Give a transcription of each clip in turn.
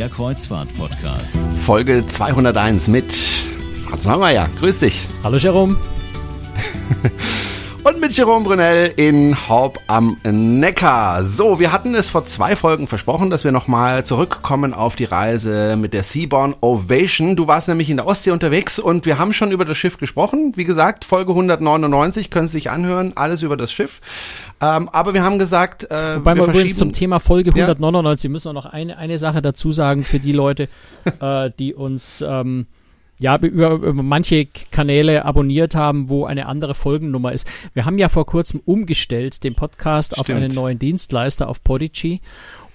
der Kreuzfahrt-Podcast. Folge 201 mit Franz Langmeier. Grüß dich. Hallo Jerome. Jerome Brunel in Haupt am Neckar. So, wir hatten es vor zwei Folgen versprochen, dass wir nochmal zurückkommen auf die Reise mit der Seaborn Ovation. Du warst nämlich in der Ostsee unterwegs und wir haben schon über das Schiff gesprochen. Wie gesagt, Folge 199, können Sie sich anhören, alles über das Schiff. Ähm, aber wir haben gesagt, äh, Wobei wir, wir übrigens zum Thema Folge 199 ja? müssen wir noch eine, eine Sache dazu sagen für die Leute, äh, die uns... Ähm, ja, über, über manche Kanäle abonniert haben, wo eine andere Folgennummer ist. Wir haben ja vor kurzem umgestellt den Podcast Stimmt. auf einen neuen Dienstleister, auf Podigy.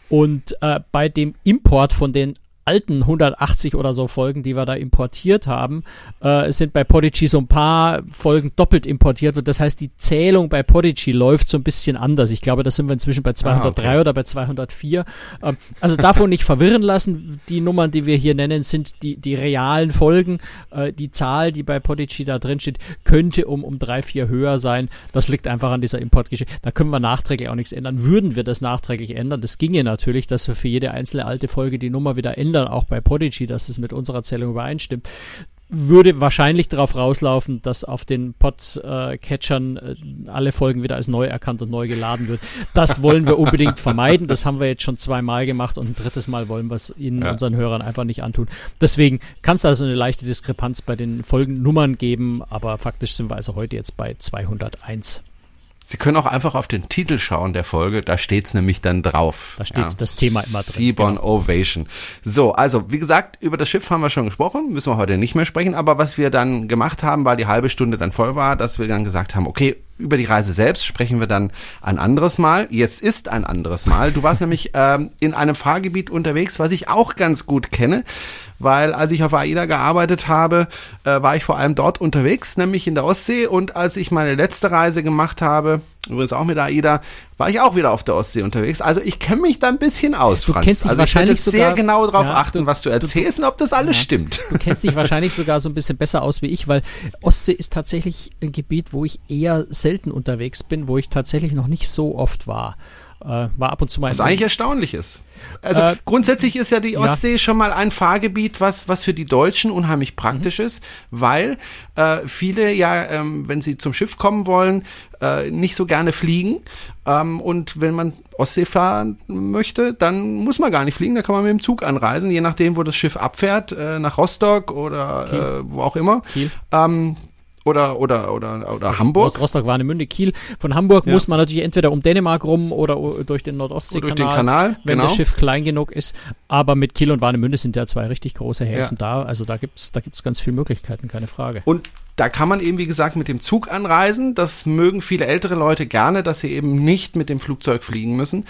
Und äh, bei dem Import von den alten 180 oder so Folgen, die wir da importiert haben, äh, sind bei Podigy so ein paar Folgen doppelt importiert wird. Das heißt, die Zählung bei Podigy läuft so ein bisschen anders. Ich glaube, da sind wir inzwischen bei 203 ah, okay. oder bei 204. Ähm, also davon nicht verwirren lassen. Die Nummern, die wir hier nennen, sind die, die realen Folgen. Äh, die Zahl, die bei Podigy da drin steht, könnte um, um drei, vier höher sein. Das liegt einfach an dieser Importgeschichte. Da können wir nachträglich auch nichts ändern. Würden wir das nachträglich ändern, das ginge natürlich, dass wir für jede einzelne alte Folge die Nummer wieder ändern ändern, auch bei Podigy, dass es mit unserer Zählung übereinstimmt würde wahrscheinlich darauf rauslaufen, dass auf den Podcatchern äh, alle Folgen wieder als neu erkannt und neu geladen wird. Das wollen wir unbedingt vermeiden. Das haben wir jetzt schon zweimal gemacht und ein drittes Mal wollen wir es Ihnen, ja. unseren Hörern, einfach nicht antun. Deswegen kann es also eine leichte Diskrepanz bei den Folgennummern geben, aber faktisch sind wir also heute jetzt bei 201. Sie können auch einfach auf den Titel schauen der Folge, da steht's nämlich dann drauf. Da steht ja, das Thema immer drin. Seaborn genau. Ovation. So, also wie gesagt, über das Schiff haben wir schon gesprochen, müssen wir heute nicht mehr sprechen, aber was wir dann gemacht haben, weil die halbe Stunde dann voll war, dass wir dann gesagt haben, okay, über die Reise selbst sprechen wir dann ein anderes Mal. Jetzt ist ein anderes Mal. Du warst nämlich ähm, in einem Fahrgebiet unterwegs, was ich auch ganz gut kenne, weil als ich auf AIDA gearbeitet habe, äh, war ich vor allem dort unterwegs, nämlich in der Ostsee. Und als ich meine letzte Reise gemacht habe, übrigens auch mit AIDA, war ich auch wieder auf der Ostsee unterwegs. Also ich kenne mich da ein bisschen aus, du Franz. Kennst dich also wahrscheinlich ich werde sehr genau darauf ja, achten, du, was du erzählst du, und ob das alles ja, stimmt. Du kennst dich wahrscheinlich sogar so ein bisschen besser aus wie ich, weil Ostsee ist tatsächlich ein Gebiet, wo ich eher selten unterwegs bin, wo ich tatsächlich noch nicht so oft war. Äh, war ab und zu mal. Was eigentlich erstaunlich ist. Also äh, grundsätzlich ist ja die Ostsee ja. schon mal ein Fahrgebiet, was, was für die Deutschen unheimlich praktisch mhm. ist, weil äh, viele ja, ähm, wenn sie zum Schiff kommen wollen, äh, nicht so gerne fliegen. Ähm, und wenn man Ostsee fahren möchte, dann muss man gar nicht fliegen, da kann man mit dem Zug anreisen, je nachdem, wo das Schiff abfährt, äh, nach Rostock oder äh, wo auch immer. Kiel. Ähm, oder oder oder oder Hamburg. Aus Rostock, Warnemünde, Kiel. Von Hamburg ja. muss man natürlich entweder um Dänemark rum oder durch den Nordostseekanal, durch den Kanal, wenn genau. das Schiff klein genug ist. Aber mit Kiel und Warnemünde sind ja zwei richtig große Häfen ja. da. Also da gibt's da gibt's ganz viele Möglichkeiten, keine Frage. Und da kann man eben, wie gesagt, mit dem Zug anreisen. Das mögen viele ältere Leute gerne, dass sie eben nicht mit dem Flugzeug fliegen müssen.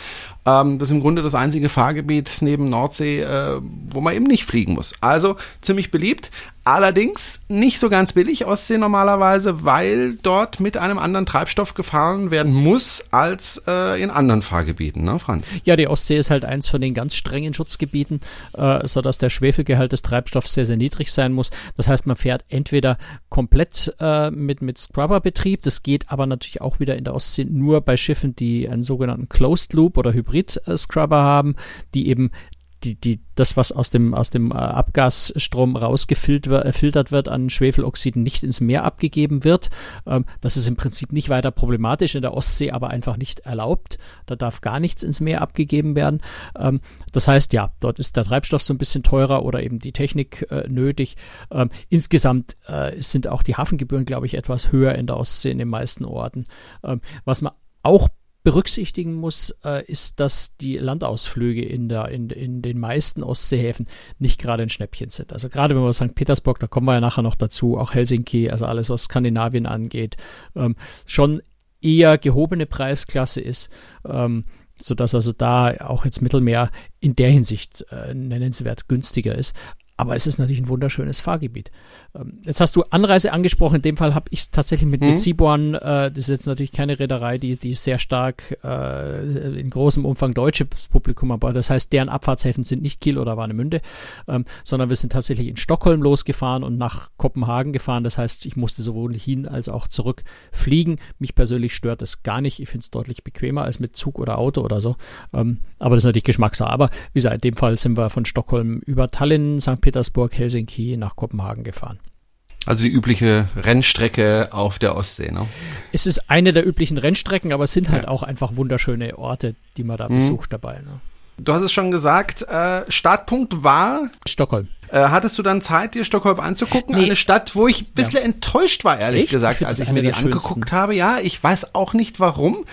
Ähm, das ist im Grunde das einzige Fahrgebiet neben Nordsee, äh, wo man eben nicht fliegen muss. Also ziemlich beliebt. Allerdings nicht so ganz billig Ostsee normalerweise, weil dort mit einem anderen Treibstoff gefahren werden muss als äh, in anderen Fahrgebieten, ne, Franz? Ja, die Ostsee ist halt eins von den ganz strengen Schutzgebieten, äh, so dass der Schwefelgehalt des Treibstoffs sehr, sehr niedrig sein muss. Das heißt, man fährt entweder komplett äh, mit, mit Scrubberbetrieb, das geht aber natürlich auch wieder in der Ostsee nur bei Schiffen, die einen sogenannten Closed Loop oder Hybrid-Scrubber haben, die eben die, die, das, was aus dem, aus dem äh, Abgasstrom rausgefiltert wird an Schwefeloxiden, nicht ins Meer abgegeben wird. Ähm, das ist im Prinzip nicht weiter problematisch, in der Ostsee aber einfach nicht erlaubt. Da darf gar nichts ins Meer abgegeben werden. Ähm, das heißt, ja, dort ist der Treibstoff so ein bisschen teurer oder eben die Technik äh, nötig. Ähm, insgesamt äh, sind auch die Hafengebühren, glaube ich, etwas höher in der Ostsee in den meisten Orten. Ähm, was man auch berücksichtigen muss, äh, ist, dass die Landausflüge in, der, in, in den meisten Ostseehäfen nicht gerade ein Schnäppchen sind. Also gerade wenn wir St. Petersburg, da kommen wir ja nachher noch dazu, auch Helsinki, also alles, was Skandinavien angeht, ähm, schon eher gehobene Preisklasse ist. Ähm, sodass also da auch jetzt Mittelmeer in der Hinsicht äh, nennenswert günstiger ist. Aber es ist natürlich ein wunderschönes Fahrgebiet. Ähm, jetzt hast du Anreise angesprochen. In dem Fall habe ich es tatsächlich mit, mhm. mit Seaborn, äh, das ist jetzt natürlich keine Reederei, die, die sehr stark äh, in großem Umfang deutsches Publikum aber Das heißt, deren Abfahrtshäfen sind nicht Kiel oder Warnemünde, ähm, sondern wir sind tatsächlich in Stockholm losgefahren und nach Kopenhagen gefahren. Das heißt, ich musste sowohl hin als auch zurück fliegen. Mich persönlich stört es gar nicht. Ich finde es deutlich bequemer als mit Zug oder Auto oder so. Ähm, aber das ist natürlich Geschmackssache. Aber wie gesagt, in dem Fall sind wir von Stockholm über Tallinn, St. Petersburg, Helsinki nach Kopenhagen gefahren. Also die übliche Rennstrecke auf der Ostsee, ne? Es ist eine der üblichen Rennstrecken, aber es sind halt ja. auch einfach wunderschöne Orte, die man da mhm. besucht dabei. Ne? Du hast es schon gesagt, äh, Startpunkt war Stockholm. Äh, hattest du dann Zeit, dir Stockholm anzugucken? Nee. Eine Stadt, wo ich ein bisschen ja. enttäuscht war, ehrlich Echt? gesagt, als ich mir die angeguckt habe. Ja, ich weiß auch nicht warum.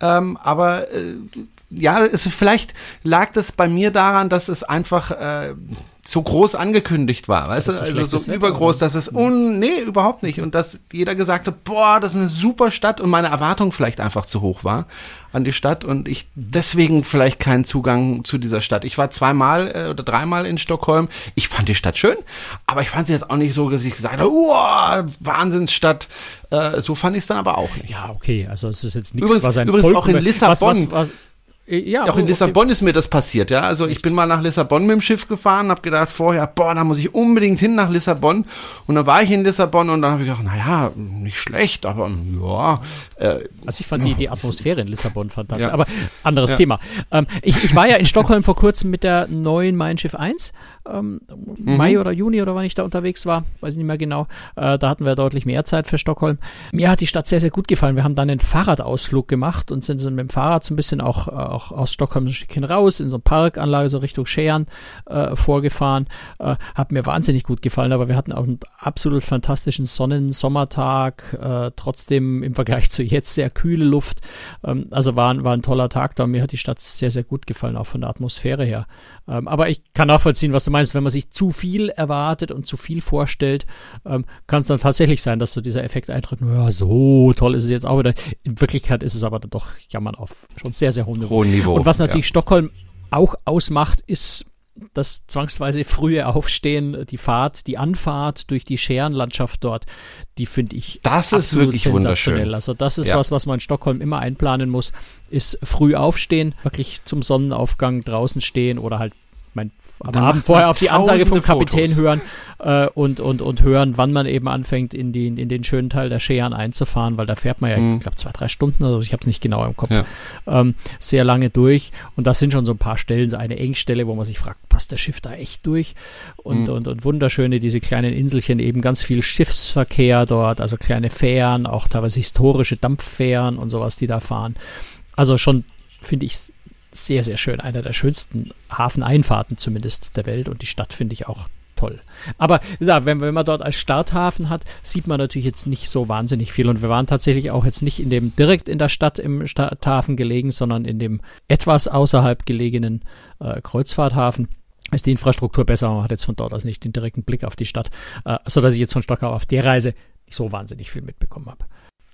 Ähm, aber äh, ja, es, vielleicht lag das bei mir daran, dass es einfach äh, so groß angekündigt war, weißt du, also so übergroß, dass es un, nee, überhaupt nicht und dass jeder gesagt hat, boah, das ist eine super Stadt und meine Erwartung vielleicht einfach zu hoch war an die Stadt und ich deswegen vielleicht keinen Zugang zu dieser Stadt. Ich war zweimal äh, oder dreimal in Stockholm. Ich fand die Stadt schön, aber ich fand sie jetzt auch nicht so, dass ich gesagt habe, wow, Wahnsinnsstadt. Äh, so fand ich es dann aber auch nicht. Ja, okay, also es ist jetzt nichts, übrigens, was ein übrigens Volk auch in Lissabon. Was, was, was, ja, auch in Lissabon okay. ist mir das passiert, ja. Also ich bin mal nach Lissabon mit dem Schiff gefahren, habe gedacht vorher, boah, da muss ich unbedingt hin nach Lissabon. Und dann war ich in Lissabon und dann habe ich gedacht, naja, nicht schlecht, aber ja. Äh, also ich fand die, die Atmosphäre in Lissabon fantastisch, ja. aber anderes ja. Thema. Ähm, ich, ich war ja in Stockholm vor kurzem mit der neuen Mein Schiff 1, ähm, mhm. Mai oder Juni oder wann ich da unterwegs war, weiß ich nicht mehr genau. Äh, da hatten wir deutlich mehr Zeit für Stockholm. Mir hat die Stadt sehr, sehr gut gefallen. Wir haben dann einen Fahrradausflug gemacht und sind, sind mit dem Fahrrad so ein bisschen auch, auch auch aus Stockholm ein Stückchen raus, in so eine Parkanlage, so Richtung Scheren äh, vorgefahren. Äh, hat mir wahnsinnig gut gefallen, aber wir hatten auch einen absolut fantastischen Sonnen-Sommertag, äh, trotzdem im Vergleich zu jetzt sehr kühle Luft. Ähm, also war, war ein toller Tag da und mir hat die Stadt sehr, sehr gut gefallen, auch von der Atmosphäre her. Ähm, aber ich kann nachvollziehen, was du meinst. Wenn man sich zu viel erwartet und zu viel vorstellt, ähm, kann es dann tatsächlich sein, dass so dieser Effekt eintritt, ja, so toll ist es jetzt auch wieder. In Wirklichkeit ist es aber dann doch jammern auf schon sehr, sehr hohem Niveau. Niveau. Und was natürlich ja. Stockholm auch ausmacht, ist das zwangsweise frühe Aufstehen, die Fahrt, die Anfahrt durch die Scherenlandschaft dort, die finde ich das ist wirklich wunderschön. Also das ist ja. was, was man in Stockholm immer einplanen muss, ist früh aufstehen, wirklich zum Sonnenaufgang draußen stehen oder halt mein, am Abend vorher auf die Ansage vom Kapitän Fotos. hören äh, und, und, und hören, wann man eben anfängt, in, die, in den schönen Teil der Scheren einzufahren, weil da fährt man ja, mhm. ich glaube, zwei, drei Stunden, also ich habe es nicht genau im Kopf, ja. ähm, sehr lange durch. Und das sind schon so ein paar Stellen, so eine Engstelle, wo man sich fragt, passt das Schiff da echt durch? Und, mhm. und, und wunderschöne, diese kleinen Inselchen, eben ganz viel Schiffsverkehr dort, also kleine Fähren, auch teilweise historische Dampffähren und sowas, die da fahren. Also schon, finde ich, sehr, sehr schön. Einer der schönsten Hafeneinfahrten zumindest der Welt und die Stadt finde ich auch toll. Aber gesagt, wenn, wenn man dort als Starthafen hat, sieht man natürlich jetzt nicht so wahnsinnig viel. Und wir waren tatsächlich auch jetzt nicht in dem direkt in der Stadt im Starthafen gelegen, sondern in dem etwas außerhalb gelegenen äh, Kreuzfahrthafen ist die Infrastruktur besser. Man hat jetzt von dort aus nicht den direkten Blick auf die Stadt, äh, so dass ich jetzt von Stockholm auf der Reise nicht so wahnsinnig viel mitbekommen habe.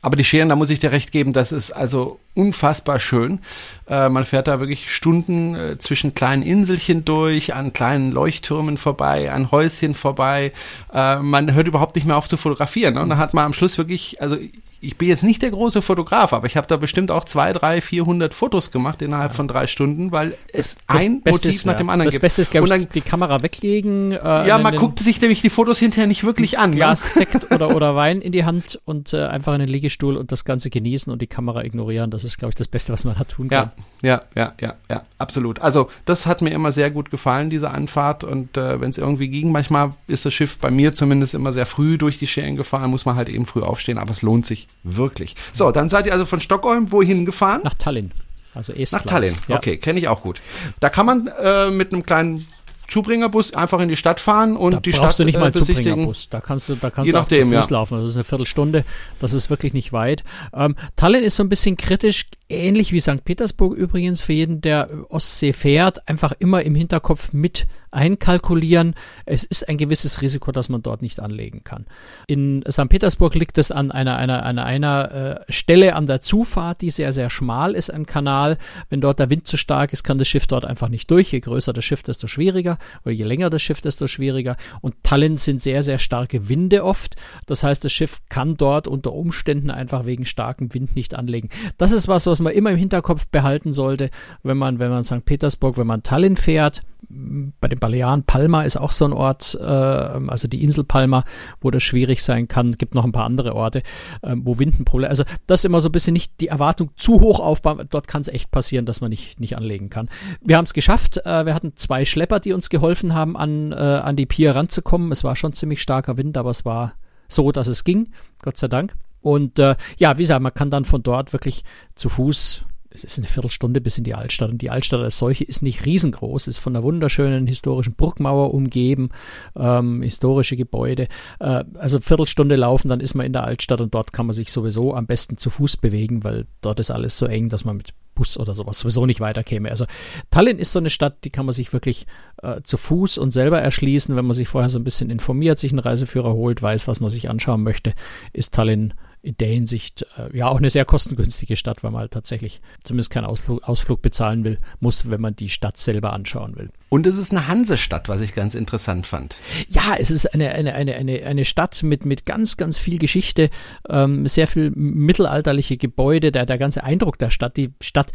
Aber die Scheren, da muss ich dir recht geben, das ist also unfassbar schön. Äh, man fährt da wirklich Stunden äh, zwischen kleinen Inselchen durch, an kleinen Leuchttürmen vorbei, an Häuschen vorbei. Äh, man hört überhaupt nicht mehr auf zu fotografieren. Ne? Und da hat man am Schluss wirklich, also ich bin jetzt nicht der große Fotograf, aber ich habe da bestimmt auch zwei, drei, vierhundert Fotos gemacht innerhalb ja. von drei Stunden, weil es das ein Motiv ist, nach dem anderen das gibt. Das Beste ist, glaube ich, die Kamera weglegen. Äh, ja, man guckt sich nämlich die Fotos hinterher nicht wirklich an. Glas Sekt oder, oder Wein in die Hand und äh, einfach in den Liegestuhl und das Ganze genießen und die Kamera ignorieren. Das ist, glaube ich, das Beste, was man hat tun kann. Ja, ja, ja, ja, ja, absolut. Also das hat mir immer sehr gut gefallen, diese Anfahrt. Und äh, wenn es irgendwie ging, manchmal ist das Schiff bei mir zumindest immer sehr früh durch die Scheren gefahren, muss man halt eben früh aufstehen, aber es lohnt sich wirklich. So, dann seid ihr also von Stockholm wohin gefahren? Nach Tallinn. Also Estland. Nach Tallinn, ja. okay, kenne ich auch gut. Da kann man äh, mit einem kleinen Zubringerbus einfach in die Stadt fahren und da die Stadt du nicht mal äh, Zubringerbus. Da kannst du, da kannst Je du nachdem, auch zu Fuß ja. laufen. Das ist eine Viertelstunde. Das ist wirklich nicht weit. Ähm, Tallinn ist so ein bisschen kritisch, ähnlich wie St. Petersburg übrigens für jeden, der Ostsee fährt, einfach immer im Hinterkopf mit einkalkulieren. Es ist ein gewisses Risiko, dass man dort nicht anlegen kann. In St. Petersburg liegt es an einer, einer, einer, einer äh, Stelle an der Zufahrt, die sehr, sehr schmal ist, ein Kanal. Wenn dort der Wind zu stark ist, kann das Schiff dort einfach nicht durch. Je größer das Schiff, desto schwieriger. schwieriger. Oder je länger das Schiff, desto schwieriger. Und Tallinn sind sehr, sehr starke Winde oft. Das heißt, das Schiff kann dort unter Umständen einfach wegen starkem Wind nicht anlegen. Das ist was, was man immer im Hinterkopf behalten sollte, wenn man, wenn man St. Petersburg, wenn man Tallinn fährt bei den Balearen, Palma ist auch so ein Ort, äh, also die Insel Palma, wo das schwierig sein kann. Es gibt noch ein paar andere Orte, äh, wo Wind ein Problem Also das ist immer so ein bisschen nicht die Erwartung zu hoch aufbauen. Dort kann es echt passieren, dass man nicht, nicht anlegen kann. Wir haben es geschafft. Äh, wir hatten zwei Schlepper, die uns geholfen haben, an, äh, an die Pier ranzukommen. Es war schon ziemlich starker Wind, aber es war so, dass es ging. Gott sei Dank. Und äh, ja, wie gesagt, man kann dann von dort wirklich zu Fuß es ist eine Viertelstunde bis in die Altstadt. Und die Altstadt als solche ist nicht riesengroß, ist von einer wunderschönen historischen Burgmauer umgeben, ähm, historische Gebäude. Äh, also Viertelstunde laufen, dann ist man in der Altstadt und dort kann man sich sowieso am besten zu Fuß bewegen, weil dort ist alles so eng, dass man mit Bus oder sowas sowieso nicht weiterkäme. Also Tallinn ist so eine Stadt, die kann man sich wirklich äh, zu Fuß und selber erschließen, wenn man sich vorher so ein bisschen informiert, sich einen Reiseführer holt, weiß, was man sich anschauen möchte, ist Tallinn in der Hinsicht äh, ja auch eine sehr kostengünstige Stadt, weil man halt tatsächlich zumindest keinen Ausflug, Ausflug bezahlen will, muss, wenn man die Stadt selber anschauen will. Und es ist eine Hansestadt, was ich ganz interessant fand. Ja, es ist eine, eine, eine, eine, eine Stadt mit, mit ganz, ganz viel Geschichte, ähm, sehr viel mittelalterliche Gebäude, der, der ganze Eindruck der Stadt, die Stadt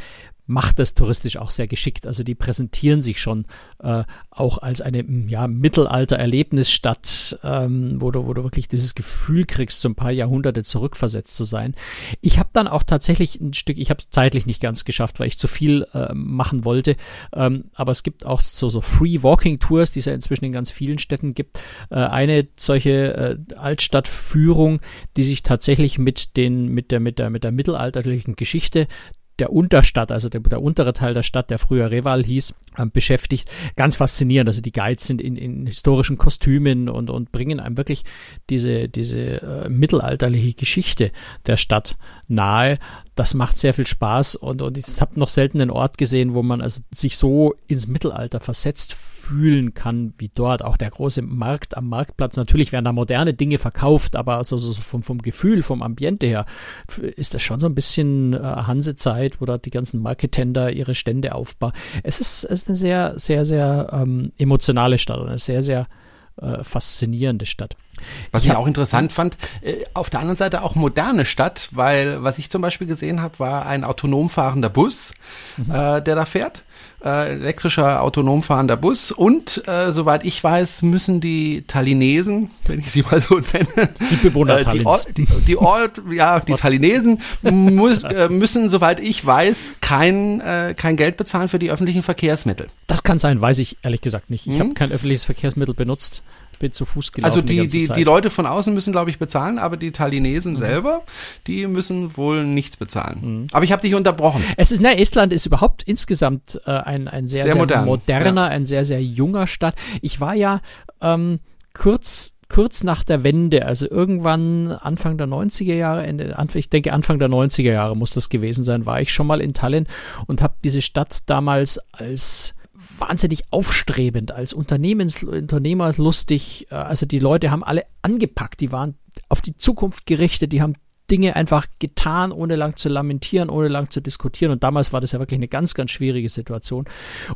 macht das touristisch auch sehr geschickt. Also die präsentieren sich schon äh, auch als eine ja, Mittelalter-Erlebnisstadt, ähm, wo, du, wo du wirklich dieses Gefühl kriegst, so ein paar Jahrhunderte zurückversetzt zu sein. Ich habe dann auch tatsächlich ein Stück, ich habe es zeitlich nicht ganz geschafft, weil ich zu viel äh, machen wollte, ähm, aber es gibt auch so, so Free Walking Tours, die es ja inzwischen in ganz vielen Städten gibt. Äh, eine solche äh, Altstadtführung, die sich tatsächlich mit den mit der mit der mit der mittelalterlichen Geschichte der Unterstadt, also der, der untere Teil der Stadt, der früher Reval hieß, äh, beschäftigt. Ganz faszinierend. Also die Guides sind in, in historischen Kostümen und, und bringen einem wirklich diese, diese äh, mittelalterliche Geschichte der Stadt nahe. Das macht sehr viel Spaß und, und ich habe noch selten einen Ort gesehen, wo man also sich so ins Mittelalter versetzt fühlen kann wie dort. Auch der große Markt am Marktplatz. Natürlich werden da moderne Dinge verkauft, aber also so vom, vom Gefühl, vom Ambiente her ist das schon so ein bisschen äh, Hansezeit, wo da die ganzen Marketender ihre Stände aufbauen. Es ist, es ist eine sehr, sehr, sehr ähm, emotionale Stadt und eine sehr, sehr äh, faszinierende Stadt. Was ich, ich auch interessant fand, äh, auf der anderen Seite auch moderne Stadt, weil was ich zum Beispiel gesehen habe, war ein autonom fahrender Bus, mhm. äh, der da fährt äh, elektrischer autonom fahrender Bus und äh, soweit ich weiß, müssen die Tallinesen, wenn ich sie mal so nenne, die Bewohner äh, die, die, die Ort, ja, die Tallinesen muss, äh, müssen, soweit ich weiß, kein äh, kein Geld bezahlen für die öffentlichen Verkehrsmittel. Das kann sein, weiß ich ehrlich gesagt nicht. Ich hm. habe kein öffentliches Verkehrsmittel benutzt bin zu Fuß gelaufen. Also die, die, die, die Leute von außen müssen, glaube ich, bezahlen, aber die Tallinesen mhm. selber, die müssen wohl nichts bezahlen. Mhm. Aber ich habe dich unterbrochen. Es ist, ne, Estland ist überhaupt insgesamt äh, ein, ein sehr, sehr, sehr modern. moderner, ja. ein sehr, sehr junger Stadt. Ich war ja ähm, kurz kurz nach der Wende, also irgendwann Anfang der 90er Jahre, Ende, ich denke Anfang der 90er Jahre muss das gewesen sein, war ich schon mal in Tallinn und habe diese Stadt damals als wahnsinnig aufstrebend, als Unternehmens Unternehmerlustig. Äh, also die Leute haben alle angepackt, die waren auf die Zukunft gerichtet, die haben Dinge einfach getan, ohne lang zu lamentieren, ohne lang zu diskutieren. Und damals war das ja wirklich eine ganz, ganz schwierige Situation.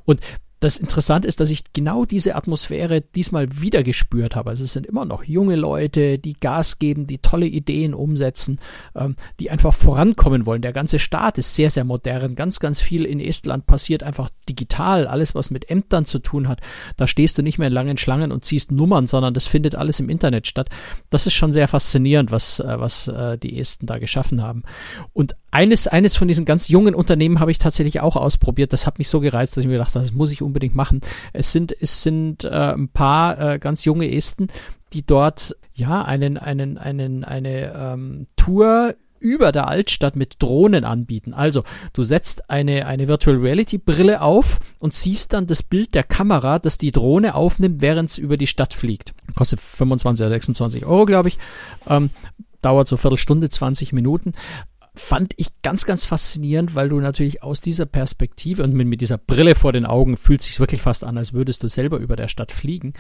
Und das Interessante ist, dass ich genau diese Atmosphäre diesmal wieder gespürt habe. Also es sind immer noch junge Leute, die Gas geben, die tolle Ideen umsetzen, ähm, die einfach vorankommen wollen. Der ganze Staat ist sehr, sehr modern. Ganz, ganz viel in Estland passiert einfach digital. Alles, was mit Ämtern zu tun hat. Da stehst du nicht mehr in langen Schlangen und ziehst Nummern, sondern das findet alles im Internet statt. Das ist schon sehr faszinierend, was, äh, was äh, die Esten da geschaffen haben. Und eines, eines von diesen ganz jungen Unternehmen habe ich tatsächlich auch ausprobiert. Das hat mich so gereizt, dass ich mir gedacht habe, das muss ich unbedingt machen. Es sind, es sind äh, ein paar äh, ganz junge Esten, die dort ja einen, einen, einen, eine ähm, Tour über der Altstadt mit Drohnen anbieten. Also, du setzt eine, eine Virtual Reality Brille auf und siehst dann das Bild der Kamera, das die Drohne aufnimmt, während es über die Stadt fliegt. Kostet 25 oder 26 Euro, glaube ich. Ähm, dauert so Viertelstunde, 20 Minuten fand ich ganz, ganz faszinierend, weil du natürlich aus dieser Perspektive und mit, mit dieser Brille vor den Augen fühlt sich wirklich fast an, als würdest du selber über der Stadt fliegen.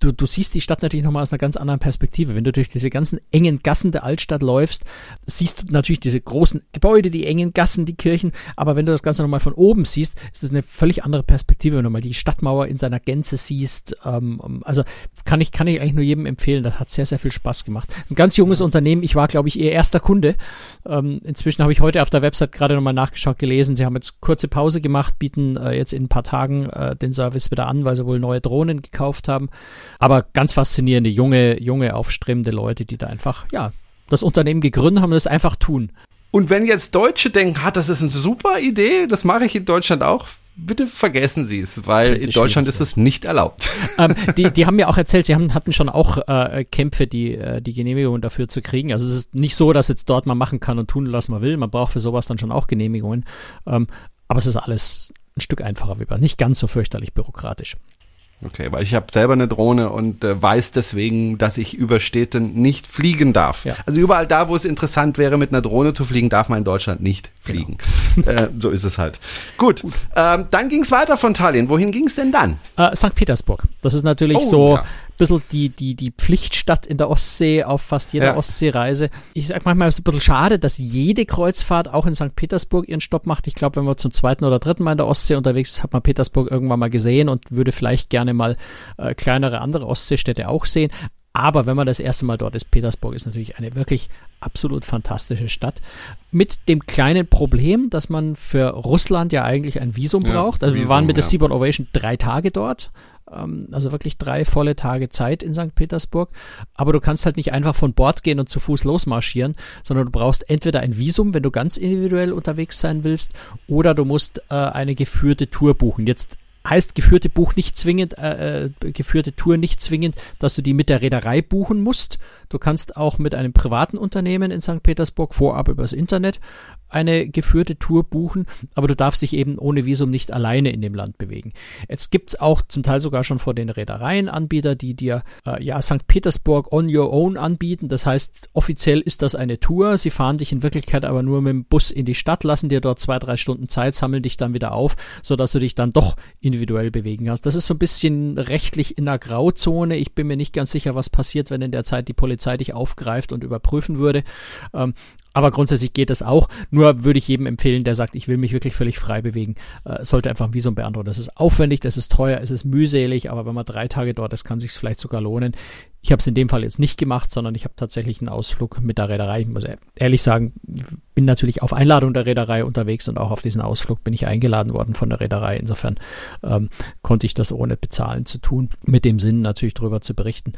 Du, du siehst die Stadt natürlich nochmal aus einer ganz anderen Perspektive. Wenn du durch diese ganzen engen Gassen der Altstadt läufst, siehst du natürlich diese großen Gebäude, die engen Gassen, die Kirchen, aber wenn du das Ganze nochmal von oben siehst, ist das eine völlig andere Perspektive, wenn du mal die Stadtmauer in seiner Gänze siehst. Ähm, also kann ich, kann ich eigentlich nur jedem empfehlen. Das hat sehr, sehr viel Spaß gemacht. Ein ganz junges Unternehmen. Ich war, glaube ich, ihr erster Kunde. Ähm, inzwischen habe ich heute auf der Website gerade nochmal nachgeschaut, gelesen. Sie haben jetzt kurze Pause gemacht, bieten äh, jetzt in ein paar Tagen äh, den Service wieder an, weil sie wohl neue Drohnen gekauft haben. Aber ganz faszinierende, junge, junge, aufstrebende Leute, die da einfach, ja, das Unternehmen gegründet haben und es einfach tun. Und wenn jetzt Deutsche denken, hat das ist eine super Idee, das mache ich in Deutschland auch, bitte vergessen Sie es, weil in Deutschland ist es nicht erlaubt. Ähm, die, die haben mir auch erzählt, sie haben, hatten schon auch äh, Kämpfe, die, äh, die Genehmigung dafür zu kriegen. Also es ist nicht so, dass jetzt dort man machen kann und tun, was man will. Man braucht für sowas dann schon auch Genehmigungen. Ähm, aber es ist alles ein Stück einfacher, wie nicht ganz so fürchterlich bürokratisch. Okay, weil ich habe selber eine Drohne und äh, weiß deswegen, dass ich über Städten nicht fliegen darf. Ja. Also überall da, wo es interessant wäre, mit einer Drohne zu fliegen, darf man in Deutschland nicht fliegen. Genau. äh, so ist es halt. Gut, Gut. Ähm, dann ging es weiter von Tallinn. Wohin ging es denn dann? Äh, St. Petersburg. Das ist natürlich oh, so ja bisschen die, die, die Pflichtstadt in der Ostsee auf fast jeder ja. Ostseereise. Ich sag manchmal, es ist ein bisschen schade, dass jede Kreuzfahrt auch in St. Petersburg ihren Stopp macht. Ich glaube, wenn man zum zweiten oder dritten Mal in der Ostsee unterwegs ist, hat man Petersburg irgendwann mal gesehen und würde vielleicht gerne mal äh, kleinere andere Ostseestädte auch sehen. Aber wenn man das erste Mal dort ist, Petersburg ist natürlich eine wirklich absolut fantastische Stadt. Mit dem kleinen Problem, dass man für Russland ja eigentlich ein Visum ja, braucht. Also Visum, wir waren mit der ja. Seaborn Ovation drei Tage dort also wirklich drei volle Tage Zeit in St. Petersburg. Aber du kannst halt nicht einfach von Bord gehen und zu Fuß losmarschieren, sondern du brauchst entweder ein Visum, wenn du ganz individuell unterwegs sein willst, oder du musst äh, eine geführte Tour buchen. Jetzt heißt geführte Buch nicht zwingend, äh, äh, geführte Tour nicht zwingend, dass du die mit der Reederei buchen musst. Du kannst auch mit einem privaten Unternehmen in St. Petersburg vorab übers Internet eine geführte Tour buchen, aber du darfst dich eben ohne Visum nicht alleine in dem Land bewegen. Jetzt gibt es auch zum Teil sogar schon vor den Reedereien Anbieter, die dir äh, ja St. Petersburg on your own anbieten. Das heißt, offiziell ist das eine Tour. Sie fahren dich in Wirklichkeit aber nur mit dem Bus in die Stadt, lassen dir dort zwei, drei Stunden Zeit, sammeln dich dann wieder auf, sodass du dich dann doch individuell bewegen kannst. Das ist so ein bisschen rechtlich in der Grauzone. Ich bin mir nicht ganz sicher, was passiert, wenn in der Zeit die Polizei dich aufgreift und überprüfen würde. Ähm, aber grundsätzlich geht das auch. Nur würde ich jedem empfehlen, der sagt, ich will mich wirklich völlig frei bewegen, äh, sollte einfach ein Visum beantworten. Das ist aufwendig, das ist teuer, es ist mühselig, aber wenn man drei Tage dort ist, kann sich vielleicht sogar lohnen. Ich habe es in dem Fall jetzt nicht gemacht, sondern ich habe tatsächlich einen Ausflug mit der Reederei. Ich muss ehrlich sagen, bin natürlich auf Einladung der Reederei unterwegs und auch auf diesen Ausflug bin ich eingeladen worden von der Reederei. Insofern ähm, konnte ich das ohne bezahlen zu tun, mit dem Sinn natürlich darüber zu berichten.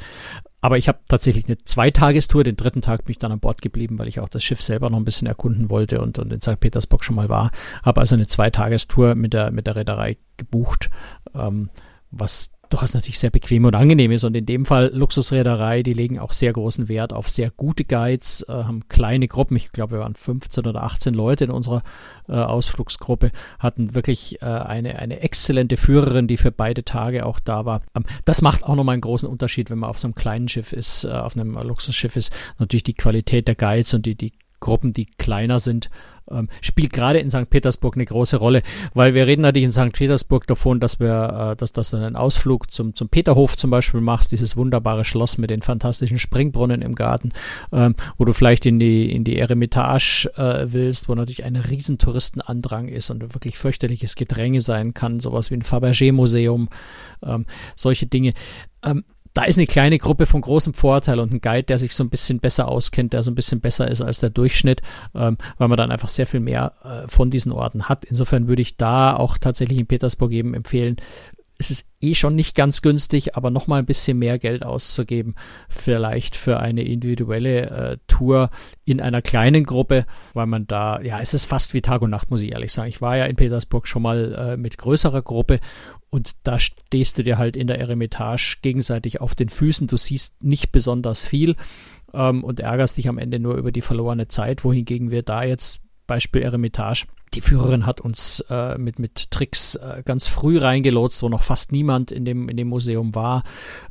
Aber ich habe tatsächlich eine Zweitagestour. Den dritten Tag bin ich dann an Bord geblieben, weil ich auch das Schiff selber noch ein bisschen erkunden wollte und, und in St. Petersburg schon mal war. Habe also eine Zweitagestour mit der, mit der Reederei gebucht, ähm, was durchaus natürlich sehr bequem und angenehm ist. Und in dem Fall Luxusreederei, die legen auch sehr großen Wert auf sehr gute Guides, äh, haben kleine Gruppen. Ich glaube, wir waren 15 oder 18 Leute in unserer äh, Ausflugsgruppe, hatten wirklich äh, eine, eine exzellente Führerin, die für beide Tage auch da war. Ähm, das macht auch nochmal einen großen Unterschied, wenn man auf so einem kleinen Schiff ist, äh, auf einem Luxusschiff ist. Natürlich die Qualität der Guides und die, die Gruppen, die kleiner sind, ähm, spielt gerade in St. Petersburg eine große Rolle, weil wir reden natürlich in St. Petersburg davon, dass wir, äh, dass, du einen Ausflug zum, zum Peterhof zum Beispiel machst, dieses wunderbare Schloss mit den fantastischen Springbrunnen im Garten, ähm, wo du vielleicht in die, in die Eremitage äh, willst, wo natürlich ein riesen Touristenandrang ist und wirklich fürchterliches Gedränge sein kann, sowas wie ein Fabergé-Museum, ähm, solche Dinge. Ähm, da ist eine kleine Gruppe von großem Vorteil und ein Guide, der sich so ein bisschen besser auskennt, der so ein bisschen besser ist als der Durchschnitt, ähm, weil man dann einfach sehr viel mehr äh, von diesen Orten hat. Insofern würde ich da auch tatsächlich in Petersburg eben empfehlen, es ist eh schon nicht ganz günstig, aber nochmal ein bisschen mehr Geld auszugeben, vielleicht für eine individuelle äh, Tour in einer kleinen Gruppe, weil man da, ja, es ist fast wie Tag und Nacht, muss ich ehrlich sagen. Ich war ja in Petersburg schon mal äh, mit größerer Gruppe und da stehst du dir halt in der Eremitage gegenseitig auf den Füßen. Du siehst nicht besonders viel ähm, und ärgerst dich am Ende nur über die verlorene Zeit, wohingegen wir da jetzt Beispiel Eremitage die Führerin hat uns äh, mit, mit Tricks äh, ganz früh reingelotst, wo noch fast niemand in dem, in dem Museum war,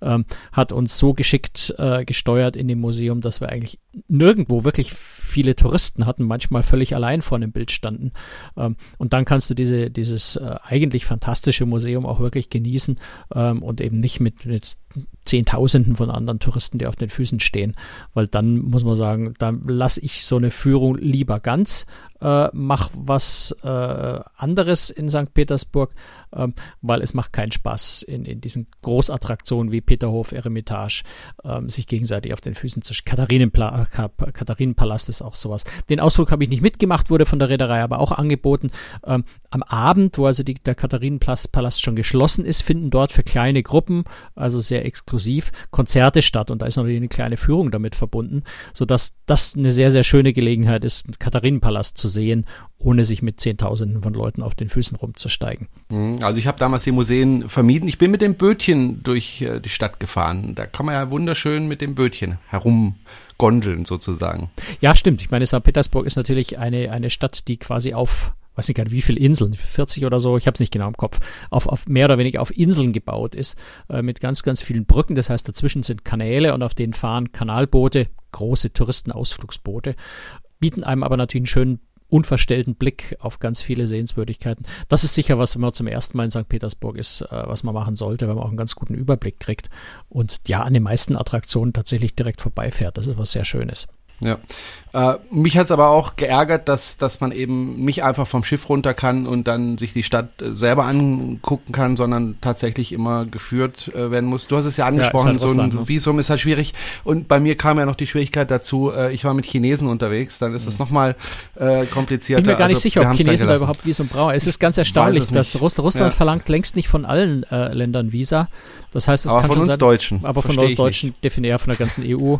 ähm, hat uns so geschickt äh, gesteuert in dem Museum, dass wir eigentlich nirgendwo wirklich viele Touristen hatten, manchmal völlig allein vor einem Bild standen. Ähm, und dann kannst du diese, dieses äh, eigentlich fantastische Museum auch wirklich genießen ähm, und eben nicht mit, mit Zehntausenden von anderen Touristen, die auf den Füßen stehen. Weil dann muss man sagen, da lasse ich so eine Führung lieber ganz, äh, mach was äh, anderes in St. Petersburg, ähm, weil es macht keinen Spaß in, in diesen Großattraktionen wie Peterhof, Eremitage, ähm, sich gegenseitig auf den Füßen zu Katharinenpla Katharinenpalast ist auch sowas. Den Ausflug habe ich nicht mitgemacht, wurde von der Reederei aber auch angeboten. Ähm, am Abend, wo also die, der Katharinenpalast schon geschlossen ist, finden dort für kleine Gruppen, also sehr exklusiv, Konzerte statt und da ist natürlich eine kleine Führung damit verbunden, sodass das eine sehr, sehr schöne Gelegenheit ist, Katharinenpalast zu sehen, ohne sich mit Zehntausenden von Leuten auf den Füßen rumzusteigen. Mhm, also ich habe damals die Museen vermieden. Ich bin mit dem Bötchen durch äh, die Stadt gefahren. Da kann man ja wunderschön mit dem Bötchen herumgondeln sozusagen. Ja, stimmt. Ich meine, St. Petersburg ist natürlich eine, eine Stadt, die quasi auf weiß nicht nicht, wie viele Inseln, 40 oder so, ich habe es nicht genau im Kopf, auf, auf mehr oder weniger auf Inseln gebaut ist, äh, mit ganz, ganz vielen Brücken. Das heißt, dazwischen sind Kanäle und auf denen fahren Kanalboote, große Touristenausflugsboote, bieten einem aber natürlich einen schönen unverstellten Blick auf ganz viele Sehenswürdigkeiten. Das ist sicher was, wenn man zum ersten Mal in St. Petersburg ist, äh, was man machen sollte, wenn man auch einen ganz guten Überblick kriegt und ja, an den meisten Attraktionen tatsächlich direkt vorbeifährt. Das ist was sehr Schönes. Ja. Äh, mich hat's aber auch geärgert, dass, dass man eben nicht einfach vom Schiff runter kann und dann sich die Stadt äh, selber angucken kann, sondern tatsächlich immer geführt äh, werden muss. Du hast es ja angesprochen, ja, halt so ein ne? Visum ist halt schwierig. Und bei mir kam ja noch die Schwierigkeit dazu, äh, ich war mit Chinesen unterwegs, dann ist das mhm. nochmal äh, komplizierter. Ich bin mir gar nicht also, sicher, ob Chinesen da überhaupt Visum brauchen. Es ist ganz erstaunlich, dass Russland ja. verlangt längst nicht von allen äh, Ländern Visa. Das heißt, es aber kann von uns sein, Deutschen. Aber von uns Deutschen definiert von der ganzen EU.